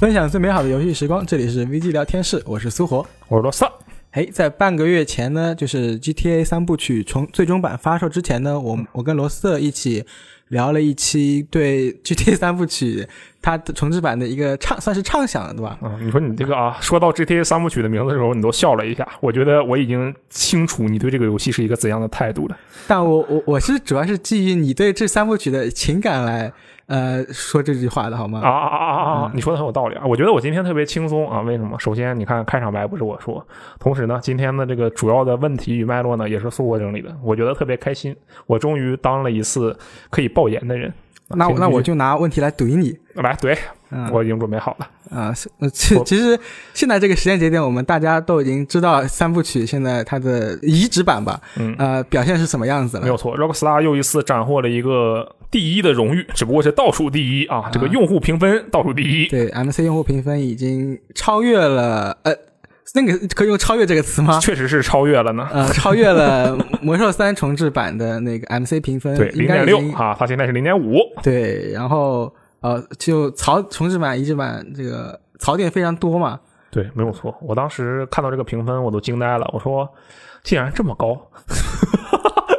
分享最美好的游戏时光，这里是 VG 聊天室，我是苏活，我是罗萨。哎，在半个月前呢，就是 GTA 三部曲从最终版发售之前呢，我我跟罗瑟一起聊了一期对 GTA 三部曲它的重置版的一个畅，算是畅想了，对吧？嗯，你说你这个啊，说到 GTA 三部曲的名字的时候，你都笑了一下。我觉得我已经清楚你对这个游戏是一个怎样的态度了。但我我我是主要是基于你对这三部曲的情感来。呃，说这句话的好吗？啊啊啊啊啊！你说的很有道理啊！我觉得我今天特别轻松啊，为什么？首先，你看开场白不是我说，同时呢，今天的这个主要的问题与脉络呢，也是苏国整理的。我觉得特别开心，我终于当了一次可以爆言的人。那那我就拿问题来怼你，来怼，我已经准备好了啊。其其实现在这个时间节点，我们大家都已经知道三部曲现在它的移植版吧？嗯，呃，表现是什么样子了？没有错，Rockstar 又一次斩获了一个。第一的荣誉，只不过是倒数第一啊！这个用户评分倒数第一。对，MC 用户评分已经超越了，呃，那个可以用“超越”这个词吗？确实是超越了呢。呃，超越了魔兽三重置版的那个 MC 评分，对，零点六啊，它现在是零点五。对，然后呃，就槽重置版、移植版这个槽点非常多嘛。对，没有错。我当时看到这个评分，我都惊呆了。我说，竟然这么高！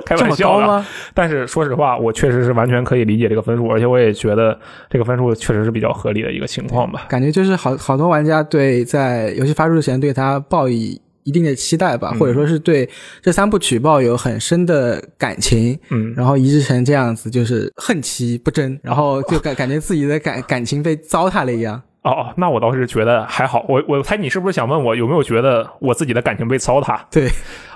开玩笑吗？但是说实话，我确实是完全可以理解这个分数，而且我也觉得这个分数确实是比较合理的一个情况吧。感觉就是好好多玩家对在游戏发售之前对它抱以一定的期待吧，或者说是对这三部曲抱有很深的感情，嗯，然后移植成这样子，就是恨其不争，然后就感感觉自己的感感情被糟蹋了一样。哦哦，那我倒是觉得还好。我我猜你是不是想问我有没有觉得我自己的感情被糟蹋？对。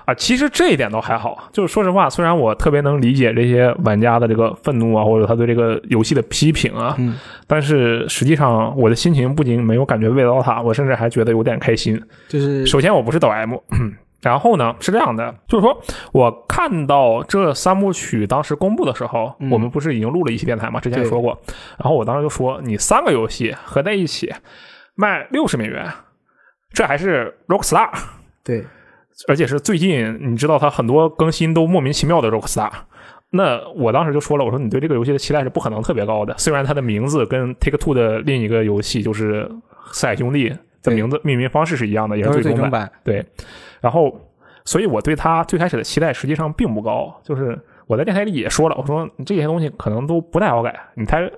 啊，其实这一点倒还好。就是说实话，虽然我特别能理解这些玩家的这个愤怒啊，或者他对这个游戏的批评啊，嗯，但是实际上我的心情不仅没有感觉被糟蹋，我甚至还觉得有点开心。就是首先我不是抖 M，然后呢是这样的，就是说我看到这三部曲当时公布的时候，我们不是已经录了一期电台嘛？之前也说过。然后我当时就说，你三个游戏合在一起卖六十美元，这还是 Rockstar。对。而且是最近，你知道它很多更新都莫名其妙的 Rockstar，那我当时就说了，我说你对这个游戏的期待是不可能特别高的。虽然它的名字跟 Take Two 的另一个游戏就是《四海兄弟》的名字命名方式是一样的，也是最终版。对，然后，所以我对它最开始的期待实际上并不高。就是我在电台里也说了，我说这些东西可能都不太好改，你才。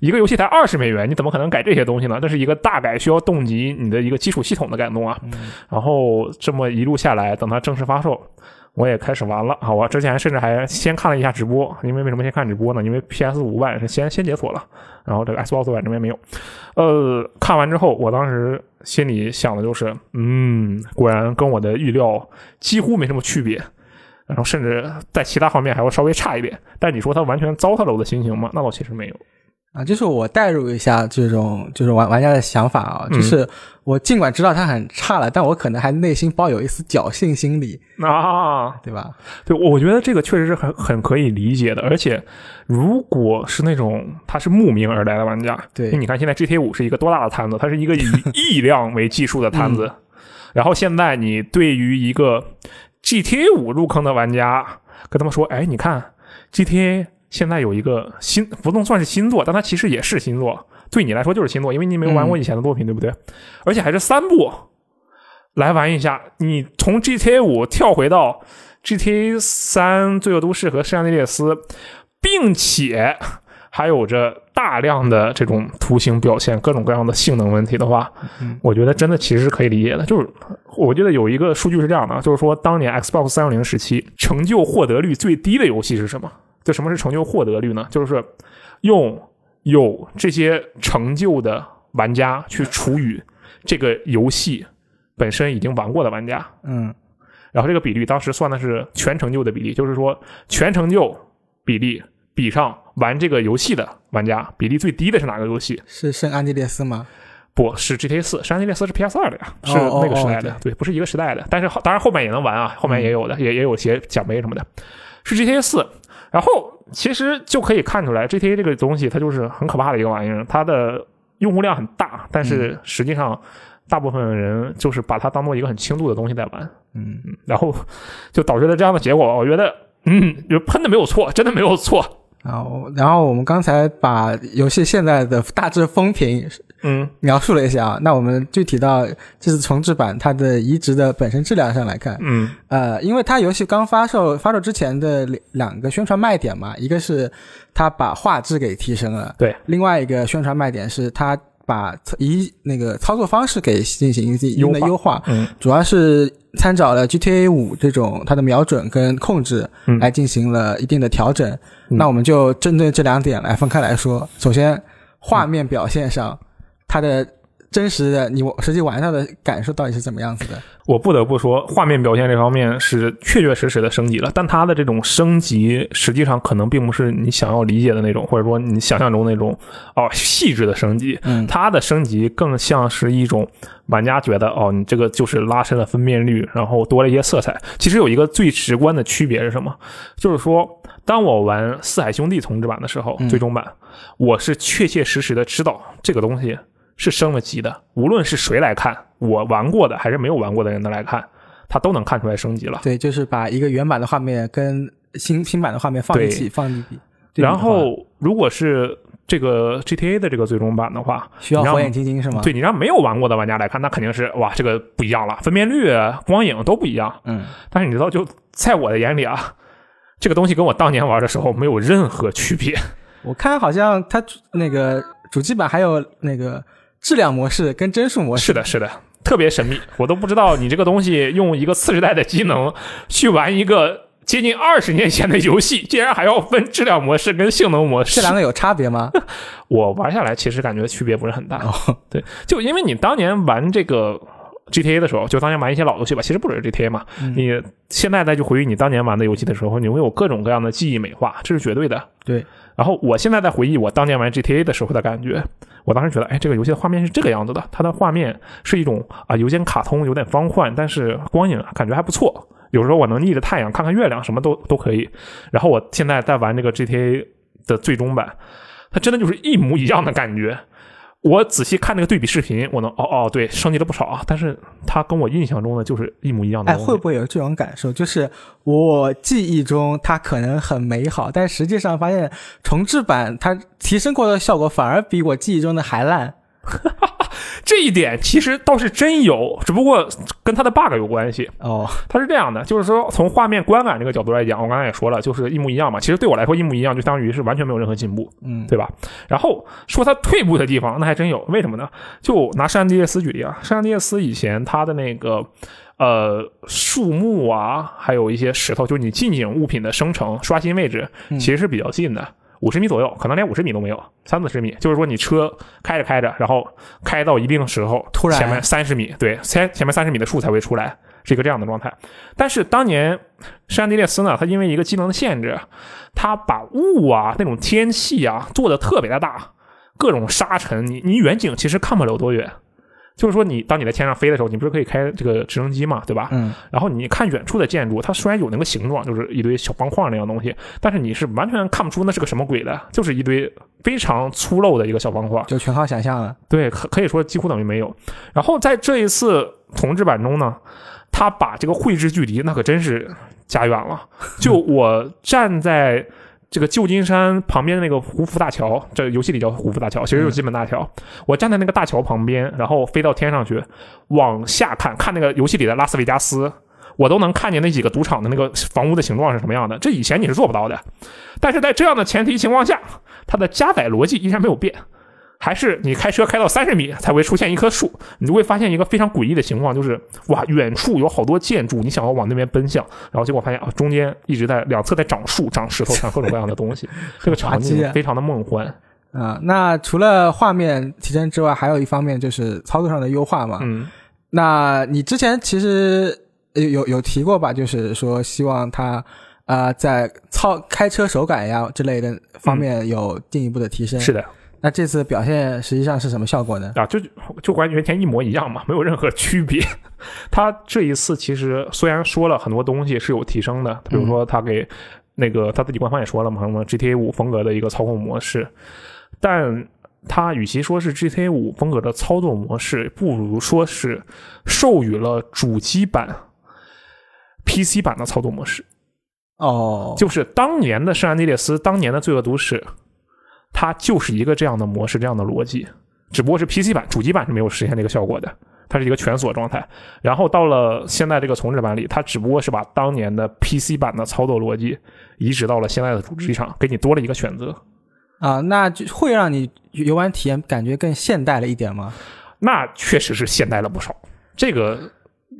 一个游戏才二十美元，你怎么可能改这些东西呢？这是一个大改，需要动及你的一个基础系统的改动啊。然后这么一路下来，等它正式发售，我也开始玩了啊。我之前甚至还先看了一下直播，因为为什么先看直播呢？因为 PS 五版是先先解锁了，然后这个 Xbox 版这边没有。呃，看完之后，我当时心里想的就是，嗯，果然跟我的预料几乎没什么区别，然后甚至在其他方面还会稍微差一点。但你说它完全糟蹋了我的心情吗？那倒其实没有。啊，就是我代入一下这种就是玩玩家的想法啊，就是我尽管知道它很差了，但我可能还内心抱有一丝侥幸心理啊，对吧？对，我觉得这个确实是很很可以理解的。而且，如果是那种他是慕名而来的玩家，对，你看现在 GTA 五是一个多大的摊子，它是一个以 亿量为计数的摊子，然后现在你对于一个 GTA 五入坑的玩家跟他们说，哎，你看 GTA。现在有一个新，不能算是新作，但它其实也是新作。对你来说就是新作，因为你没有玩过以前的作品，对不对？而且还是三部，来玩一下。你从 GTA 五跳回到 GTA 三、罪恶都市和圣安地列斯，并且还有着大量的这种图形表现、各种各样的性能问题的话，我觉得真的其实是可以理解的。就是我觉得有一个数据是这样的，就是说当年 Xbox 三六零时期成就获得率最低的游戏是什么？就什么是成就获得率呢？就是用有这些成就的玩家去除以这个游戏本身已经玩过的玩家，嗯，然后这个比率当时算的是全成就的比例，就是说全成就比例比上玩这个游戏的玩家比例最低的是哪个游戏？是圣安地列斯吗？不是 GTA 四，圣安地列斯是 PS 二的呀，是那个时代的，对，不是一个时代的。但是当然后面也能玩啊，后面也有的，也也有些奖杯什么的，是 GTA 四。然后其实就可以看出来，GTA 这个东西它就是很可怕的一个玩意儿，它的用户量很大，但是实际上大部分人就是把它当做一个很轻度的东西在玩，嗯，然后就导致了这样的结果。我觉得，嗯，就喷的没有错，真的没有错。然后，然后我们刚才把游戏现在的大致风评嗯。描述了一下啊。那我们具体到这次重置版它的移植的本身质量上来看，嗯。呃，因为它游戏刚发售，发售之前的两两个宣传卖点嘛，一个是它把画质给提升了，对，另外一个宣传卖点是它把一那个操作方式给进行一定的优化。优化，嗯。主要是参照了 GTA 五这种它的瞄准跟控制嗯来进行了一定的调整。嗯那我们就针对这两点来分开来说。首先，画面表现上，它的真实的你实际玩到的感受到底是怎么样子的？我不得不说，画面表现这方面是确确实实的升级了，但它的这种升级实际上可能并不是你想要理解的那种，或者说你想象中那种哦细致的升级。嗯它的升级更像是一种玩家觉得哦，你这个就是拉伸了分辨率，然后多了一些色彩。其实有一个最直观的区别是什么？就是说，当我玩《四海兄弟》重置版的时候，嗯最终版，我是确确实实的知道这个东西是升了级的，无论是谁来看，我玩过的还是没有玩过的人的来看，他都能看出来升级了。对，就是把一个原版的画面跟新新版的画面放一起，放一比。对比的话然后，如果是这个 GTA 的这个最终版的话，需要火眼金睛是吗？对你让没有玩过的玩家来看，那肯定是哇，这个不一样了，分辨率、光影都不一样。嗯，但是你知道，就在我的眼里啊，这个东西跟我当年玩的时候没有任何区别。我看好像它那个主机版还有那个质量模式跟帧数模式。是的，是的，特别神秘，我都不知道你这个东西用一个次时代的机能去玩一个接近二十年前的游戏，竟然还要分质量模式跟性能模式。这两个有差别吗？我玩下来其实感觉区别不是很大。哦，对，就因为你当年玩这个 GTA 的时候，就当年玩一些老游戏吧，其实不只是 GTA 嘛，嗯你现在再去回忆你当年玩的游戏的时候，你会有各种各样的记忆美化，这是绝对的。对，然后我现在在回忆我当年玩 GTA 的时候的感觉，我当时觉得，哎，这个游戏的画面是这个样子的，它的画面是一种啊有点卡通，有点方块，但是光影感觉还不错。有时候我能逆着太阳看看月亮，什么都都可以。然后我现在在玩这个 GTA 的最终版，它真的就是一模一样的感觉。我仔细看那个对比视频，我能哦哦，对，升级了不少啊。但是它跟我印象中的就是一模一样的哎，会不会有这种感受？就是我记忆中它可能很美好，但实际上发现重置版它提升过的效果反而比我记忆中的还烂。这一点其实倒是真有，只不过跟它的 bug 有关系。哦，它是这样的，就是说从画面观感这个角度来讲，我刚才也说了，就是一模一样嘛。其实对我来说一模一样，就相当于是完全没有任何进步，嗯，对吧？然后说它退步的地方，那还真有。为什么呢？就拿圣安地列斯举例啊，圣安地列斯以前它的那个。呃，树木啊，还有一些石头，就是你近景物品的生成、刷新位置，嗯其实是比较近的，五十米左右，可能连五十米都没有，三四十米。就是说，你车开着开着，然后开到一定时候，突然前面三十米，对，前前面三十米的树才会出来，是一个这样的状态。但是当年山地列斯呢，它因为一个机能的限制，它把雾啊那种天气啊做的特别的大，各种沙尘，你你远景其实看不了多远。就是说，你当你在天上飞的时候，你不是可以开这个直升机嘛，对吧？嗯，然后你看远处的建筑，它虽然有那个形状，就是一堆小方块那样东西，但是你是完全看不出那是个什么鬼的，就是一堆非常粗陋的一个小方块。就全靠想象了。对，可可以说几乎等于没有。然后在这一次重置版中呢，他把这个绘制距离那可真是加远了。就我站在这个旧金山旁边的那个胡佛大桥，这游戏里叫胡佛大桥，其实就是金门大桥。我站在那个大桥旁边，然后飞到天上去，往下看看那个游戏里的拉斯维加斯。我都能看见那几个赌场的那个房屋的形状是什么样的，这以前你是做不到的。但是在这样的前提情况下，它的加载逻辑依然没有变。还是你开车开到三十米才会出现一棵树，你就会发现一个非常诡异的情况，就是哇，远处有好多建筑，你想要往那边奔向，然后结果发现啊，中间一直在两侧在长树、长石头、长各种各样的东西，这个场景非常的梦幻。啊、那除了画面提升之外，还有一方面就是操作上的优化嘛。嗯，那你之前其实有有有提过吧？就是说希望它呃在操开车手感呀之类的方面有进一步的提升。是的那这次表现实际上是什么效果呢？啊，就就完全一模一样嘛，没有任何区别。他这一次其实虽然说了很多东西是有提升的，比如说他给那个他自己官方也说了嘛，什么 GTA 五风格的一个操控模式，但他与其说是 GTA 五风格的操作模式，不如说是授予了主机版 PC 版的操作模式。哦，就是当年的圣安地列斯，当年的罪恶都市，它就是一个这样的模式，这样的逻辑。只不过是 PC 版主机版是没有实现这个效果的，它是一个全锁状态。然后到了现在这个重置版里，它只不过是把当年的 PC 版的操作逻辑移植到了现在的主机上，给你多了一个选择。啊，那就会让你游玩体验感觉更现代了一点吗？那确实是现代了不少。这个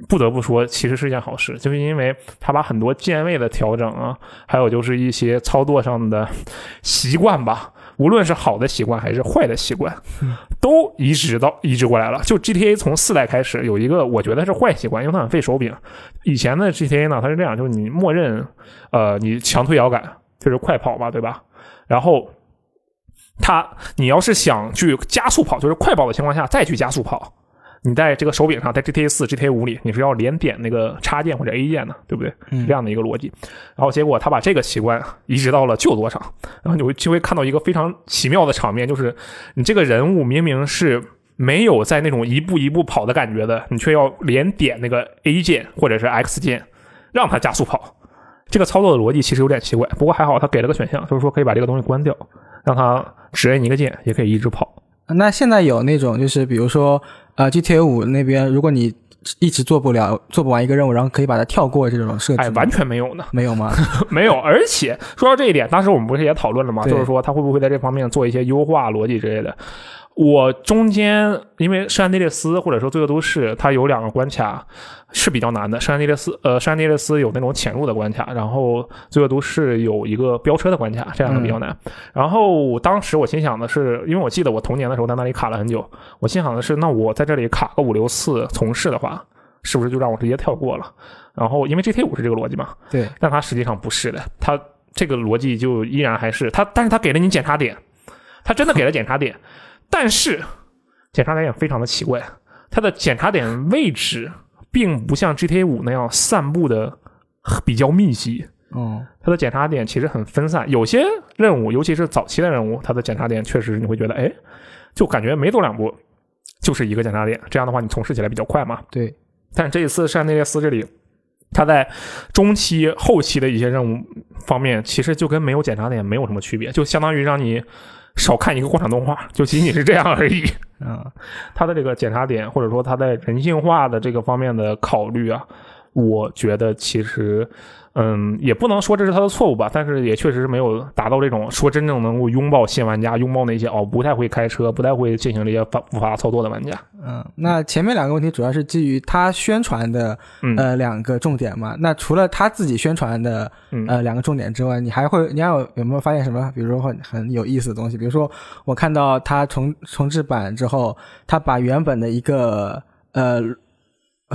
不得不说，其实是一件好事，就是因为它把很多键位的调整啊，还有就是一些操作上的习惯吧，无论是好的习惯还是坏的习惯，都移植到移植过来了。就 GTA 从四代开始有一个，我觉得是坏习惯，因为它很费手柄。以前的 GTA 呢，它是这样，就是你默认呃你强推摇杆就是快跑嘛，对吧？然后它你要是想去加速跑，就是快跑的情况下再去加速跑。你在这个手柄上，在 GTA 四、GTA 五里，你是要连点那个插键或者 A 键的，对不对？嗯这样的一个逻辑。然后结果他把这个习惯移植到了旧作上，然后你会就会看到一个非常奇妙的场面，就是你这个人物明明是没有在那种一步一步跑的感觉的，你却要连点那个 A 键或者是 X 键，让他加速跑。这个操作的逻辑其实有点奇怪，不过还好他给了个选项，就是说可以把这个东西关掉，让他只摁一个键也可以一直跑。那现在有那种就是比如说呃 GTA 五那边，如果你一直做不了做不完一个任务，然后可以把它跳过这种设置，哎，完全没有呢。没有吗？没有，而且说到这一点，当时我们不是也讨论了吗？就是说他会不会在这方面做一些优化逻辑之类的。我中间因为圣安地列斯或者说罪恶都市，它有两个关卡是比较难的。圣安地列斯呃，圣安地列斯有那种潜入的关卡，然后罪恶都市有一个飙车的关卡，这两个比较难。然后当时我心想的是，因为我记得我童年的时候在那里卡了很久，我心想的是，那我在这里卡个五六次从事的话，是不是就让我直接跳过了？然后因为 GT 五是这个逻辑嘛，对，但它实际上不是的，它这个逻辑就依然还是它，但是它给了你检查点，它真的给了检查点，但是检查点也非常的奇怪，它的检查点位置并不像 GTA 五那样散布的比较密集，嗯，它的检查点其实很分散，有些任务，尤其是早期的任务，它的检查点确实你会觉得，哎，就感觉没走两步就是一个检查点，这样的话你从事起来比较快嘛。对，但这一次圣安地列斯这里，它在中期、后期的一些任务方面，其实就跟没有检查点没有什么区别，就相当于让你少看一个过场动画，就仅仅是这样而已。嗯，他的这个检查点，或者说他在人性化的这个方面的考虑啊，我觉得其实，嗯，也不能说这是他的错误吧，但是也确实是没有达到这种说真正能够拥抱新玩家、拥抱那些哦不太会开车、不太会进行这些复复杂操作的玩家。嗯，那前面两个问题主要是基于他宣传的嗯呃两个重点嘛。那除了他自己宣传的嗯呃两个重点之外，你还会你还有有没有发现什么？比如说很很有意思的东西？比如说我看到他重重置版之后，他把原本的一个呃。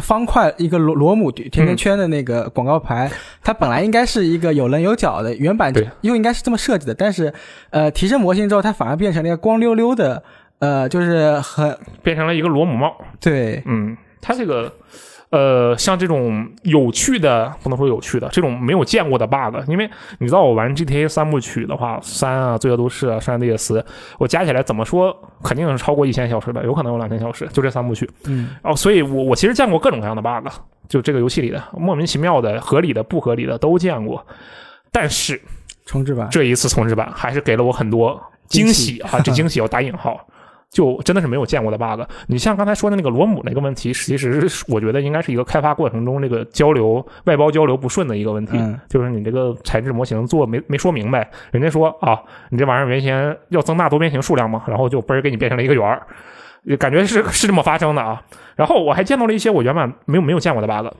方块一个螺螺母甜甜圈的那个广告牌，它本来应该是一个有棱有角的，原版对。又应该是这么设计的，但是呃提升模型之后，它反而变成了一个光溜溜的，呃，就是很变成了一个螺母帽。对，嗯，它这个呃，像这种有趣的，不能说有趣的，这种没有见过的 bug，因为你知道我玩 GTA 三部曲的话，三啊、罪恶都市啊、圣安地列斯，我加起来怎么说肯定是超过一千小时的，有可能有两千小时，就这三部曲。嗯哦，所以我我其实见过各种各样的 bug，就这个游戏里的莫名其妙的、合理的、不合理的都见过，但是重置版，这一次重置版还是给了我很多惊喜啊！这惊喜要打引号，就真的是没有见过的 bug。你像刚才说的那个螺母那个问题，其实我觉得应该是一个开发过程中这个交流外包交流不顺的一个问题，嗯就是你这个材质模型做没没说明白，人家说啊，你这玩意儿原先要增大多边形数量嘛，然后就嘣儿给你变成了一个圆儿。感觉是是这么发生的啊，然后我还见到了一些我原本没有没有见过的 bug。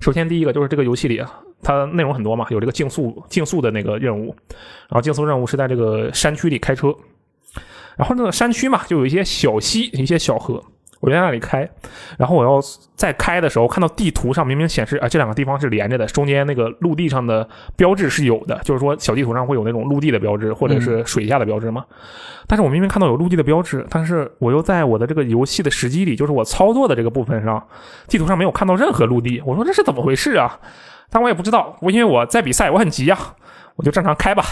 首先第一个就是这个游戏里，它内容很多嘛，有这个竞速竞速的那个任务，然后竞速任务是在这个山区里开车，然后那个山区嘛，就有一些小溪、一些小河，我就在那里开，然后我要在开的时候，看到地图上明明显示啊、这两个地方是连着的，中间那个陆地上的标志是有的，就是说小地图上会有那种陆地的标志或者是水下的标志嘛。但是我明明看到有陆地的标志，但是我又在我的这个游戏的时机里，就是我操作的这个部分上，地图上没有看到任何陆地。我说这是怎么回事啊？但我也不知道，我因为我在比赛，我很急啊，我就正常开吧，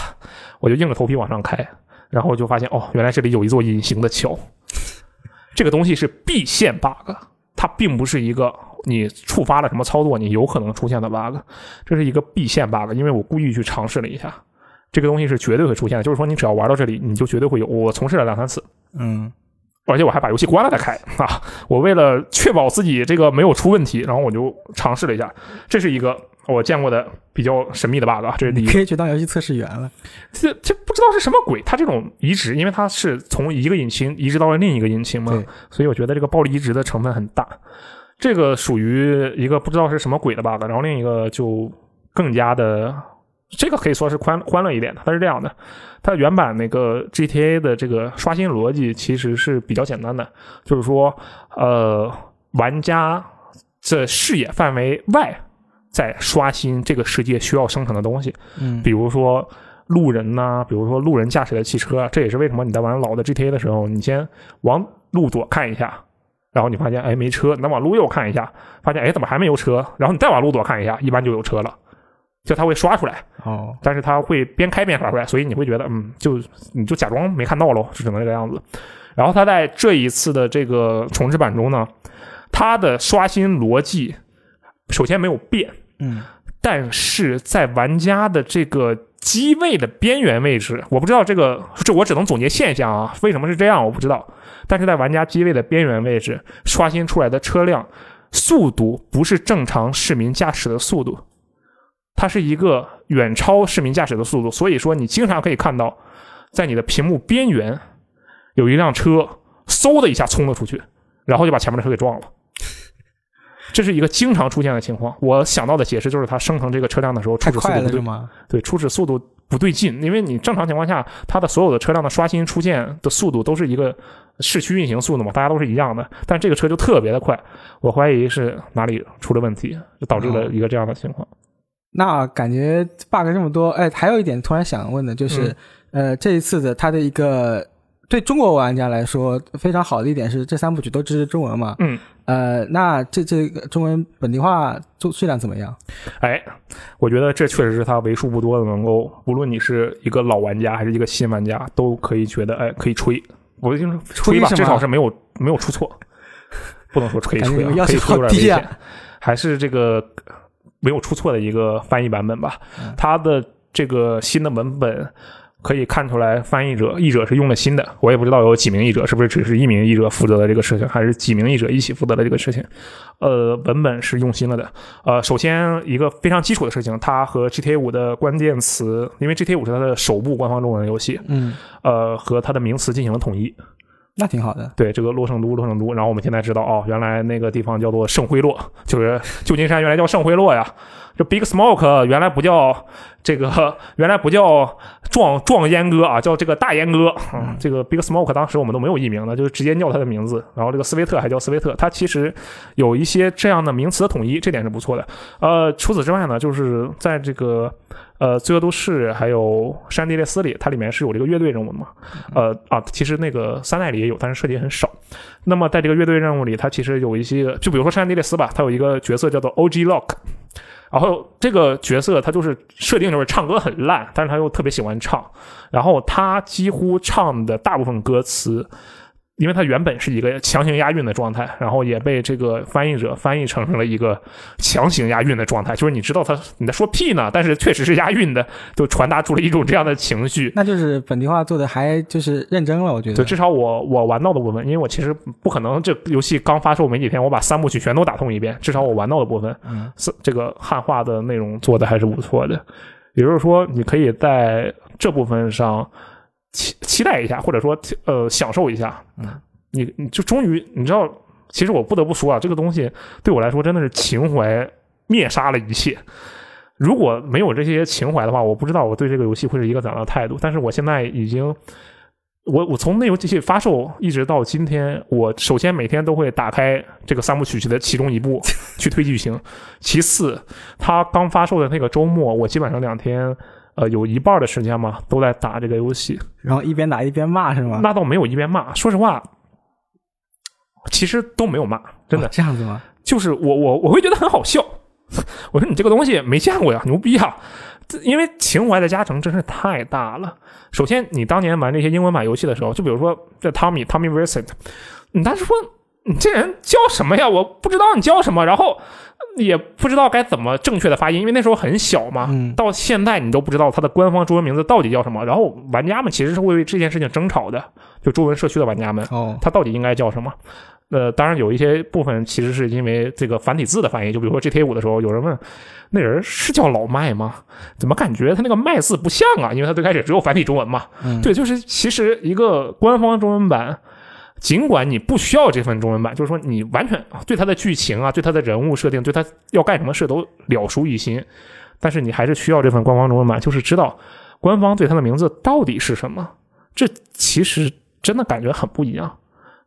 我就硬着头皮往上开，然后就发现哦，原来这里有一座隐形的桥，这个东西是必线 bug，它并不是一个你触发了什么操作你有可能出现的 bug，这是一个必线 bug，因为我故意去尝试了一下。这个东西是绝对会出现的，就是说你只要玩到这里，你就绝对会有。我从事了两三次，嗯而且我还把游戏关了再开啊！我为了确保自己这个没有出问题，然后我就尝试了一下，这是一个我见过的比较神秘的 bug 啊，这是第一。可以去当游戏测试员了。这这不知道是什么鬼，它这种移植，因为它是从一个引擎移植到了另一个引擎嘛，所以我觉得这个暴力移植的成分很大。这个属于一个不知道是什么鬼的 bug，然后另一个就更加的，这个可以说是欢欢乐一点的。它是这样的，它原版那个 GTA 的这个刷新逻辑其实是比较简单的，就是说，呃，玩家这视野范围外在刷新这个世界需要生成的东西。嗯，比如说路人呐、比如说路人驾驶的汽车啊，这也是为什么你在玩老的 GTA 的时候，你先往路左看一下，然后你发现哎没车，你再往路右看一下，发现哎怎么还没有车，然后你再往路左看一下，一般就有车了，就它会刷出来，哦，但是它会边开边刷出来，所以你会觉得嗯，就你就假装没看到喽，就只能这个样子。然后它在这一次的这个重置版中呢，它的刷新逻辑首先没有变，嗯，但是在玩家的这个机位的边缘位置，我不知道这个，这我只能总结现象啊，为什么是这样我不知道。但是在玩家机位的边缘位置刷新出来的车辆速度不是正常市民驾驶的速度，它是一个远超市民驾驶的速度，所以说你经常可以看到，在你的屏幕边缘有一辆车嗖的一下冲了出去，然后就把前面的车给撞了。这是一个经常出现的情况。我想到的解释就是，它生成这个车辆的时候，初始速度不对，吗？对，初始速度不对劲。因为你正常情况下，它的所有的车辆的刷新出现的速度都是一个市区运行速度嘛，大家都是一样的。但这个车就特别的快，我怀疑是哪里出了问题，就导致了一个这样的情况。那感觉 bug 这么多，哎，还有一点突然想问的就是，呃，这一次的它的一个对中国玩家来说非常好的一点是，这三部曲都支持中文嘛？嗯，呃，那这这个中文本地化做质量怎么样？哎，我觉得这确实是他为数不多的能够，无论你是一个老玩家还是一个新玩家，都可以觉得哎可以吹。我就是吹吧，吹至少是没有没有出错，不能说吹吹啊，要可以吹有点危险，还是这个没有出错的一个翻译版本吧。嗯它的这个新的文本可以看出来，翻译者译者是用了心的。我也不知道有几名译者，是不是只是一名译者负责的这个事情，还是几名译者一起负责的这个事情？呃，文本是用心了的。呃，首先一个非常基础的事情，它和 GTA 五的关键词，因为 GTA 五是它的首部官方中文游戏，嗯，呃，和它的名词进行了统一。那挺好的。对这个洛圣都，洛圣都，然后我们现在知道哦，原来那个地方叫做圣辉洛，就是旧金山原来叫圣辉洛呀。这 Big Smoke 原来不叫这个，原来不叫壮壮烟哥啊，叫这个大烟哥。嗯，这个 Big Smoke 当时我们都没有译名的，就是直接叫他的名字。然后这个斯威特还叫斯威特，他其实有一些这样的名词的统一，这点是不错的。呃，除此之外呢，就是在这个呃《罪恶都市》还有《山地列斯》里，它里面是有这个乐队任务的嘛？呃啊，其实那个三代里也有，但是涉及很少。那么在这个乐队任务里，它其实有一些，就比如说《山地列斯》吧，它有一个角色叫做 O.G. Lock。然后这个角色他就是设定就是唱歌很烂，但是他又特别喜欢唱，然后他几乎唱的大部分歌词，因为它原本是一个强行押韵的状态，然后也被这个翻译者翻译成了一个强行押韵的状态，就是你知道他你在说屁呢，但是确实是押韵的，就传达出了一种这样的情绪。那就是本地化做的还就是认真了，我觉得。对，至少我我玩到的部分，因为我其实不可能这游戏刚发售没几天，我把三部曲全都打通一遍。至少我玩到的部分，嗯，是这个汉化的内容做的还是不错的。也就是说，你可以在这部分上期期待一下，或者说呃享受一下。嗯，你你就终于你知道，其实我不得不说啊，这个东西对我来说真的是情怀灭杀了一切。如果没有这些情怀的话，我不知道我对这个游戏会是一个怎样的态度。但是我现在已经，我我从那游戏发售一直到今天，我首先每天都会打开这个三部曲的其中一部 去推剧情。其次，它刚发售的那个周末，我基本上两天，呃，有一半的时间嘛都在打这个游戏。然后一边打一边骂是吗？那倒没有一边骂，说实话，其实都没有骂，真的哦。这样子吗？就是我我我会觉得很好笑。我说你这个东西没见过呀，牛逼啊！因为情怀的加成真是太大了。首先，你当年玩这些英文版游戏的时候，就比如说这 Tommy Tommy Vincent，你当时说你这人叫什么呀？我不知道你叫什么，然后也不知道该怎么正确的发音，因为那时候很小嘛。嗯到现在你都不知道它的官方中文名字到底叫什么，然后玩家们其实是会为这件事情争吵的，就中文社区的玩家们，哦，它到底应该叫什么？呃，当然有一些部分其实是因为这个繁体字的翻译，就比如说 GTA 五的时候，有人问那人是叫老麦吗？怎么感觉他那个麦字不像啊？因为他最开始只有繁体中文嘛。嗯对，就是其实一个官方中文版，尽管你不需要这份中文版，就是说你完全对它的剧情啊、对它的人物设定、对它要干什么事都了熟于心，但是你还是需要这份官方中文版，就是知道官方对它的名字到底是什么。这其实真的感觉很不一样。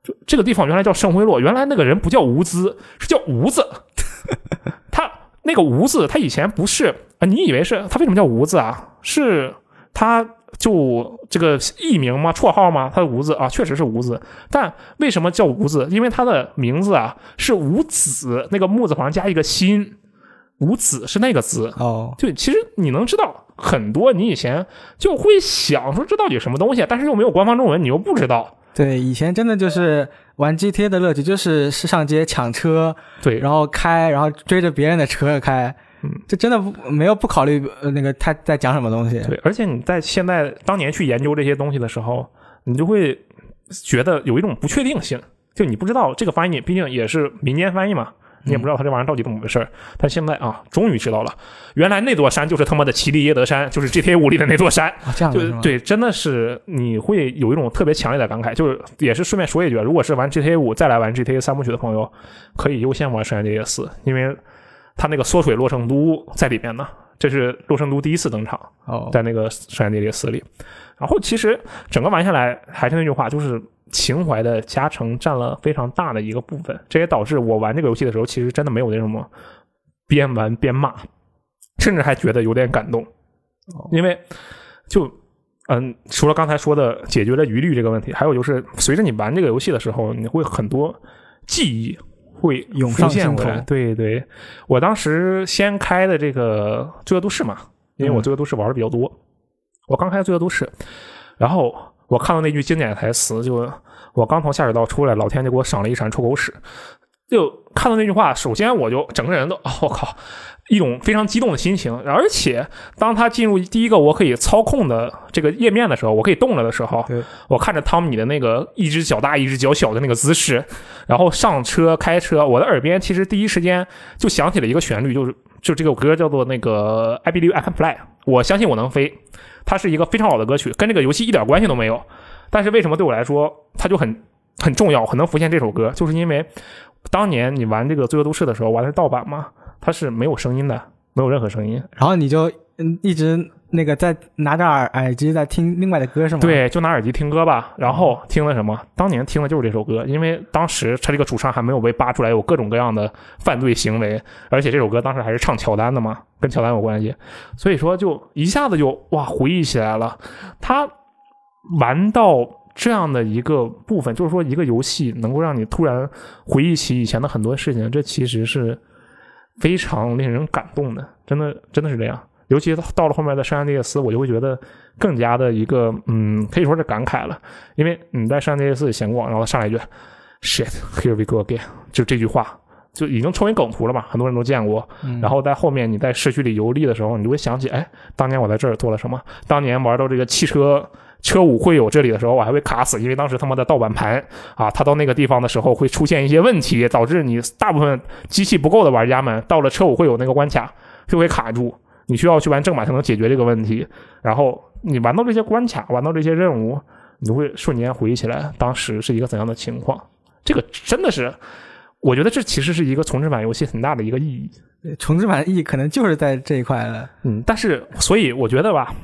就这个地方原来叫圣辉洛，原来那个人不叫吴兹，是叫吴子。他那个无字，他以前不是啊？你以为是他为什么叫无字啊？是他就这个艺名吗？绰号吗？他的无字啊，确实是无字。但为什么叫无字？因为他的名字啊是无子，那个木字旁加一个心，无子是那个字。哦，就其实你能知道很多，你以前就会想说这到底什么东西，但是又没有官方中文，你又不知道。对，以前真的就是玩 GTA 的乐趣，就是是上街抢车，对，然后开，然后追着别人的车开，嗯，这真的没有不考虑呃那个他在讲什么东西。对，而且你在现在当年去研究这些东西的时候，你就会觉得有一种不确定性，就你不知道这个翻译，毕竟也是民间翻译嘛，你也不知道他这玩意儿到底怎么回事儿。但现在啊，终于知道了，原来那座山就是他妈的奇利耶德山，就是 GTA 五里的那座山。啊，这样的吗？就对，真的是你会有一种特别强烈的感慨，就是也是顺便说一句，如果是玩 GTA 五再来玩 GTA 三部曲的朋友，可以优先玩《圣安地列斯》，因为它那个缩水洛圣都在里面呢，这是洛圣都第一次登场。哦，在那个圣安地列斯里。然后其实整个玩下来，还是那句话，就是情怀的加成占了非常大的一个部分。这也导致我玩这个游戏的时候，其实真的没有那什么边玩边骂，甚至还觉得有点感动，因为就。嗯，除了刚才说的解决了余虑这个问题，还有就是随着你玩这个游戏的时候，你会很多记忆会涌浮上心现回来。头对对，我当时先开的这个《罪恶都市》嘛，因为我嗯《罪恶都市》玩的比较多。我刚开《罪恶都市》，然后我看到那句经典台词，就我刚从下水道出来，老天就给我赏了一铲臭狗屎。就看到那句话，首先我就整个人都，哦，我靠，一种非常激动的心情。而且当他进入第一个我可以操控的这个页面的时候，我可以动了的时候，我看着汤米的那个一只脚大一只脚小的那个姿势，然后上车开车，我的耳边其实第一时间就响起了一个旋律，就是就这个歌叫做那个 I Believe I Can Fly，我相信我能飞。它是一个非常好的歌曲，跟这个游戏一点关系都没有。但是为什么对我来说它就很很重要，很能浮现这首歌，就是因为当年你玩这个《罪恶都市》的时候玩的是盗版嘛，它是没有声音的，没有任何声音。然后你就嗯一直那个在拿着耳耳机在听另外的歌是吗？，对，就拿耳机听歌吧，然后听了什么？当年听的就是这首歌，因为当时他这个主唱还没有被扒出来有各种各样的犯罪行为，而且这首歌当时还是唱乔丹的嘛，跟乔丹有关系，所以说就一下子就哇回忆起来了。他玩到这样的一个部分，就是说一个游戏能够让你突然回忆起以前的很多事情，这其实是非常令人感动的，真的真的是这样。尤其到了后面的圣安地列斯，我就会觉得更加的一个嗯，可以说是感慨了，因为你在圣安地列斯里闲逛，然后上来一句 “shit here we go again”，就这句话就已经成为梗图了嘛，很多人都见过。嗯、然后在后面你在市区里游历的时候，你就会想起，哎，当年我在这儿做了什么？当年玩到这个汽车车舞会友这里的时候，我还会卡死，因为当时他妈的盗版盘啊，它到那个地方的时候会出现一些问题，导致你大部分机器不够的玩家们到了车舞会友那个关卡就会卡住，你需要去玩正版才能解决这个问题。然后你玩到这些关卡，玩到这些任务，你会瞬间回忆起来当时是一个怎样的情况。这个真的是，我觉得这其实是一个重置版游戏很大的一个意义。重置版的意义可能就是在这一块了。嗯，但是所以我觉得吧，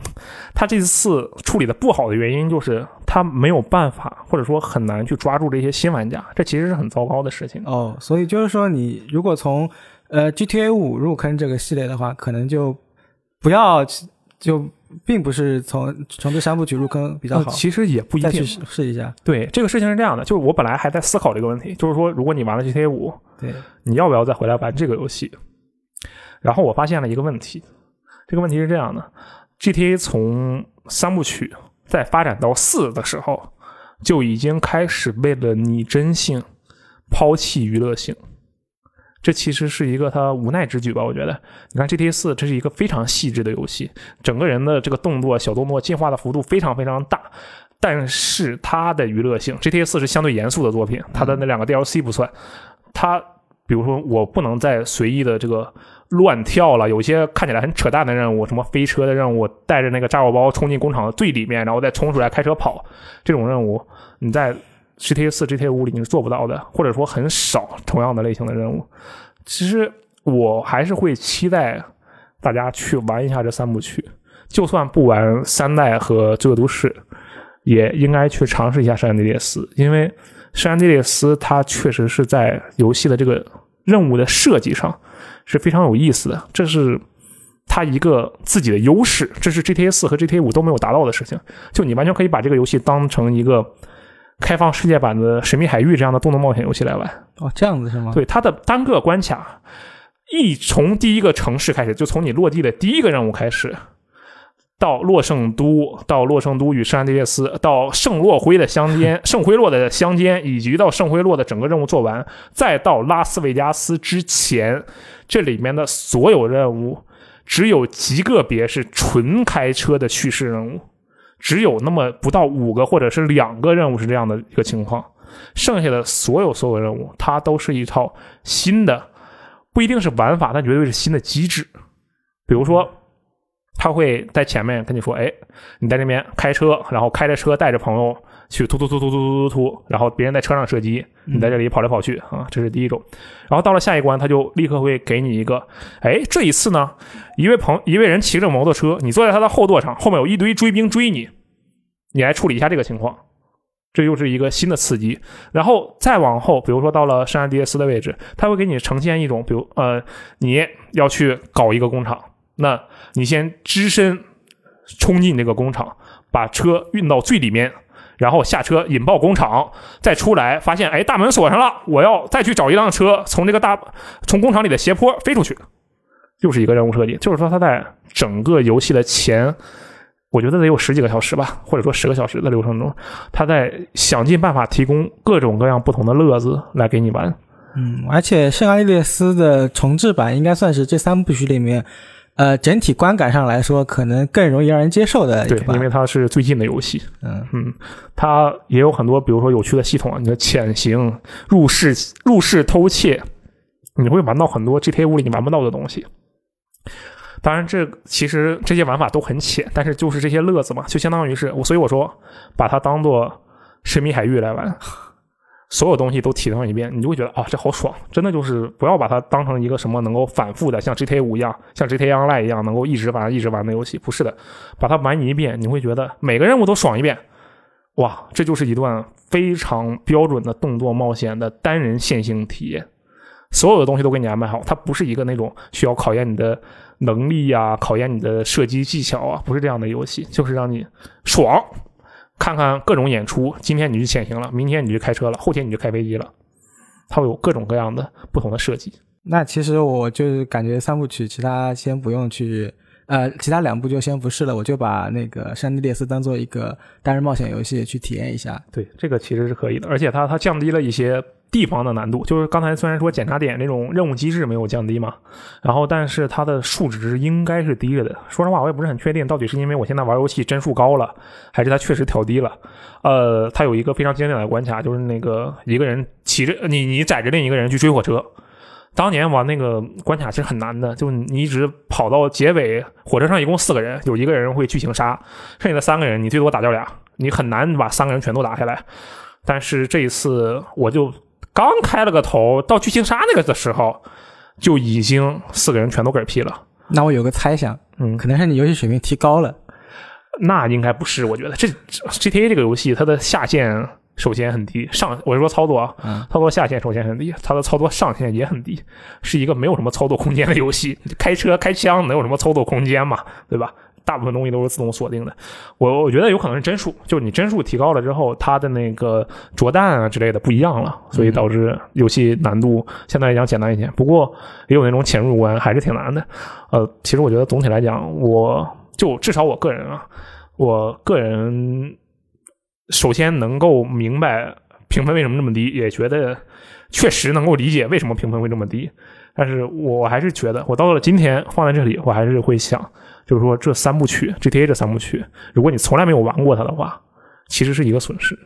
他这次处理的不好的原因就是他没有办法，或者说很难去抓住这些新玩家，这其实是很糟糕的事情。哦，所以就是说，你如果从呃 GTA 五入坑这个系列的话，可能就不要就并不是从重置三部曲入坑比较好，呃其实也不一定。再去试试一下。对，这个事情是这样的，就是我本来还在思考这个问题，就是说，如果你玩了 GTA 五，对，你要不要再回来玩这个游戏？然后我发现了一个问题，这个问题是这样的：GTA 从三部曲再发展到四的时候，就已经开始为了拟真性，抛弃娱乐性。这其实是一个他无奈之举吧？我觉得，你看 GTA 四，这是一个非常细致的游戏，整个人的这个动作、小动作进化的幅度非常非常大，但是它的娱乐性，GTA 四是相对严肃的作品，它的那两个 DLC 不算，它比如说我不能再随意的这个乱跳了，有些看起来很扯淡的任务，什么飞车的任务，带着那个炸药包冲进工厂的最里面，然后再冲出来开车跑，这种任务你在。GTA 四、GTA 五里你是做不到的，或者说很少同样的类型的任务。其实我还是会期待大家去玩一下这三部曲，就算不玩三代和罪恶都市，也应该去尝试一下圣安地列斯，因为圣安地列斯它确实是在游戏的这个任务的设计上是非常有意思的，这是它一个自己的优势，这是 GTA 四和 GTA 五都没有达到的事情。就你完全可以把这个游戏当成一个。开放世界版的《神秘海域》这样的动作冒险游戏来玩哦，这样子是吗？对，它的单个关卡，一从第一个城市开始，就从你落地的第一个任务开始，到洛圣都，到洛圣都与圣安地列斯，到圣洛辉的乡间，圣辉洛的乡间，以及到圣辉洛的整个任务做完，再到拉斯维加斯之前，这里面的所有任务，只有极个别是纯开车的叙事任务。只有那么不到五个或者是两个任务是这样的一个情况，剩下的所有所有任务，它都是一套新的，不一定是玩法，但绝对是新的机制。比如说，他会在前面跟你说，哎，你在那边开车，然后开着车带着朋友去突突突突突突突突，然后别人在车上射击，你在这里跑来跑去，啊，这是第一种。然后到了下一关，他就立刻会给你一个，哎，这一次呢，一位朋，一位人骑着摩托车，你坐在他的后座上，后面有一堆追兵追你。你来处理一下这个情况，这又是一个新的刺激。然后再往后，比如说到了圣安地列斯的位置，他会给你呈现一种，比如呃你要去搞一个工厂。那你先只身冲进这个工厂，把车运到最里面。然后下车引爆工厂，再出来发现，哎，大门锁上了，我要再去找一辆车，从这个大从工厂里的斜坡飞出去，又是一个任务设计。就是说，他在整个游戏的前，我觉得得有十几个小时吧，或者说十个小时的流程中，他在想尽办法提供各种各样不同的乐子来给你玩。嗯，而且圣安地列斯的重置版应该算是这三部曲里面。呃，整体观感上来说，可能更容易让人接受的，对，因为它是最近的游戏，嗯嗯，它也有很多，比如说有趣的系统啊，你的潜行、入室、入室偷窃，你会玩到很多 GTA 五里你玩不到的东西。当然，这其实这些玩法都很浅，但是就是这些乐子嘛，就相当于是我，所以我说把它当做神秘海域来玩。所有东西都体验一遍，你就会觉得啊，这好爽！真的就是不要把它当成一个什么能够反复的，像 GTA 五一样，像 GTA Online 一样能够一直玩、一直玩的游戏。不是的，把它玩你一遍，你会觉得每个任务都爽一遍。哇，这就是一段非常标准的动作冒险的单人线性体验。所有的东西都给你安排好，它不是一个那种需要考验你的能力呀、考验你的射击技巧啊，不是这样的游戏，就是让你爽。看看各种演出，今天你去潜行了，明天你去开车了，后天你就开飞机了，它会有各种各样的不同的设计。那其实我就是感觉三部曲，其他先不用去，呃，其他两部就先不试了，我就把那个《山地列斯》当做一个单人冒险游戏去体验一下。对，这个其实是可以的，而且它它降低了一些。地方的难度就是刚才虽然说检查点这种任务机制没有降低嘛，然后但是它的数值应该是低着的。说实话，我也不是很确定，到底是因为我现在玩游戏帧数高了，还是它确实调低了。呃，它有一个非常经典的关卡，就是那个一个人骑着你，你载着另一个人去追火车。当年玩那个关卡其实很难的，就你一直跑到结尾，火车上一共四个人，有一个人会剧情杀，剩下的三个人你最多打掉俩，你很难把三个人全都打下来。但是这一次我就。刚开了个头，到剧情杀那个的时候，就已经四个人全都嗝屁了。那我有个猜想，嗯，可能是你游戏水平提高了。那应该不是，我觉得这 GTA 这个游戏它的下限首先很低，上我是说操作啊，操作下限首先很低，它的操作上限也很低，是一个没有什么操作空间的游戏。开车开枪能有什么操作空间嘛？对吧？大部分东西都是自动锁定的，我我觉得有可能是帧数，就是你帧数提高了之后，它的那个着弹啊之类的不一样了，所以导致游戏难度相对来讲简单一些。不过也有那种潜入关还是挺难的。呃，其实我觉得总体来讲，我就至少我个人啊，我个人首先能够明白评分为什么那么低，也觉得确实能够理解为什么评分会这么低。但是我还是觉得，我到了今天放在这里，我还是会想，就是说这三部曲 GTA 这三部曲，如果你从来没有玩过它的话，其实是一个损失。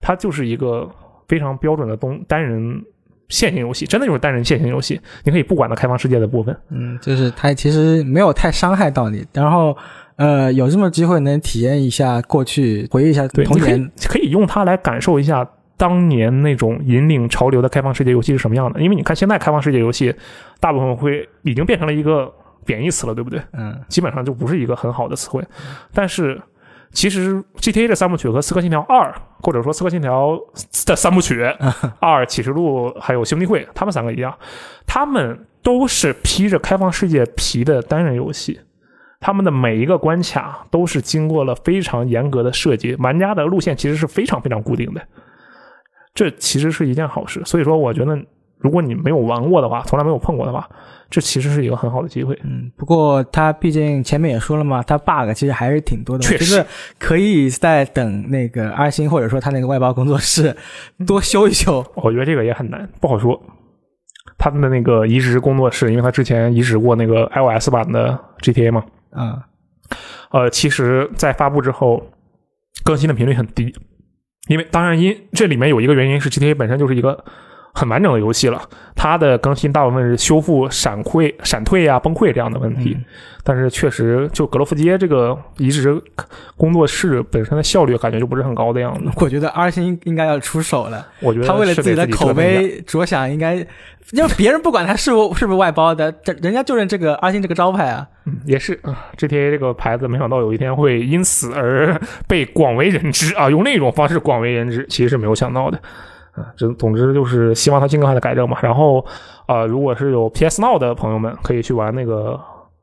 它就是一个非常标准的东单人线性游戏，真的就是单人线性游戏，你可以不管它开放世界的部分。嗯，就是它其实没有太伤害到你，然后呃有这么机会能体验一下过去，回忆一下，童年可以，用它来感受一下当年那种引领潮流的开放世界游戏是什么样的。因为你看现在开放世界游戏，大部分会已经变成了一个贬义词了，对不对？嗯基本上就不是一个很好的词汇。但是其实 GTA 的三部曲和《刺客信条二》，或者说《刺客信条》的三部曲 二、启示录还有兄弟会，他们三个一样，他们都是披着开放世界皮的单人游戏。他们的每一个关卡都是经过了非常严格的设计，玩家的路线其实是非常非常固定的，这其实是一件好事。所以说，我觉得如果你没有玩过的话，从来没有碰过的话，这其实是一个很好的机会。嗯，不过它毕竟前面也说了嘛，它 bug 其实还是挺多的，确实可以再等那个二星或者说他那个外包工作室多修一修。我觉得这个也很难，不好说。他们的那个移植工作室，因为他之前移植过那个 iOS 版的 GTA 嘛，啊、呃，其实在发布之后，更新的频率很低，因为当然因这里面有一个原因是 GTA 本身就是一个很完整的游戏了，它的更新大部分是修复闪退、闪退啊、崩溃这样的问题。嗯但是确实，就格罗夫街这个移植工作室本身的效率感觉就不是很高的样子。我觉得二星应该要出手了，我觉得他为了自己的口碑着想，应该因为别人不管他是不是不是外包的，这人家就认这个二星这个招牌啊。嗯也是啊，GTA 这个牌子，没想到有一天会因此而被广为人知啊，用那种方式广为人知，其实是没有想到的。啊，这总之就是希望它尽快的改正嘛。然后，呃，如果是有 PS Now 的朋友们，可以去玩那个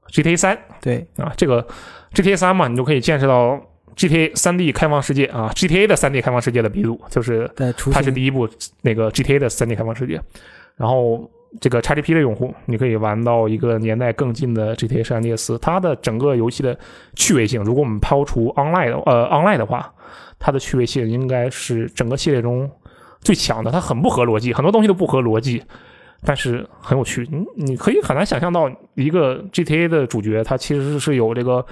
GTA 三对，啊，这个 GTA 三嘛，你就可以见识到 GTA 三 D 开放世界啊，GTA 的三 D 开放世界的鼻祖，就是它是第一部那个 GTA 的三 D 开放世界。然后这个 XGP 的用户，你可以玩到一个年代更近的 GTA 圣安地斯。它的整个游戏的趣味性，如果我们抛除 Online 的呃 Online 的话，它的趣味性应该是整个系列中最强的。它很不合逻辑，很多东西都不合逻辑，但是很有趣。你你可以很难想象到一个 GTA 的主角，他其实是有这个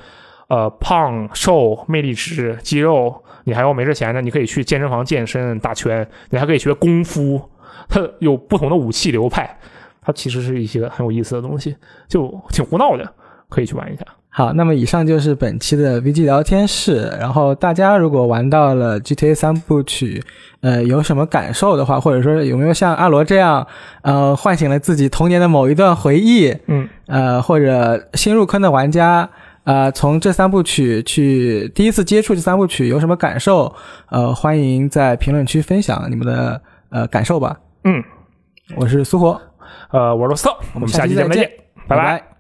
呃胖瘦、魅力值、肌肉，你还要没事闲着，你可以去健身房健身、打拳，你还可以学功夫，它 有不同的武器流派，它其实是一些很有意思的东西，就挺胡闹的，可以去玩一下。好，那么以上就是本期的 VG 聊天室。然后大家如果玩到了 GTA 三部曲，呃，有什么感受的话，或者说有没有像阿罗这样，呃，唤醒了自己童年的某一段回忆，嗯，呃，或者新入坑的玩家，呃，从这三部曲去第一次接触这三部曲有什么感受？呃，欢迎在评论区分享你们的呃感受吧。嗯，我是苏活，呃，我是罗斯特，我们下期节目再见，拜拜拜。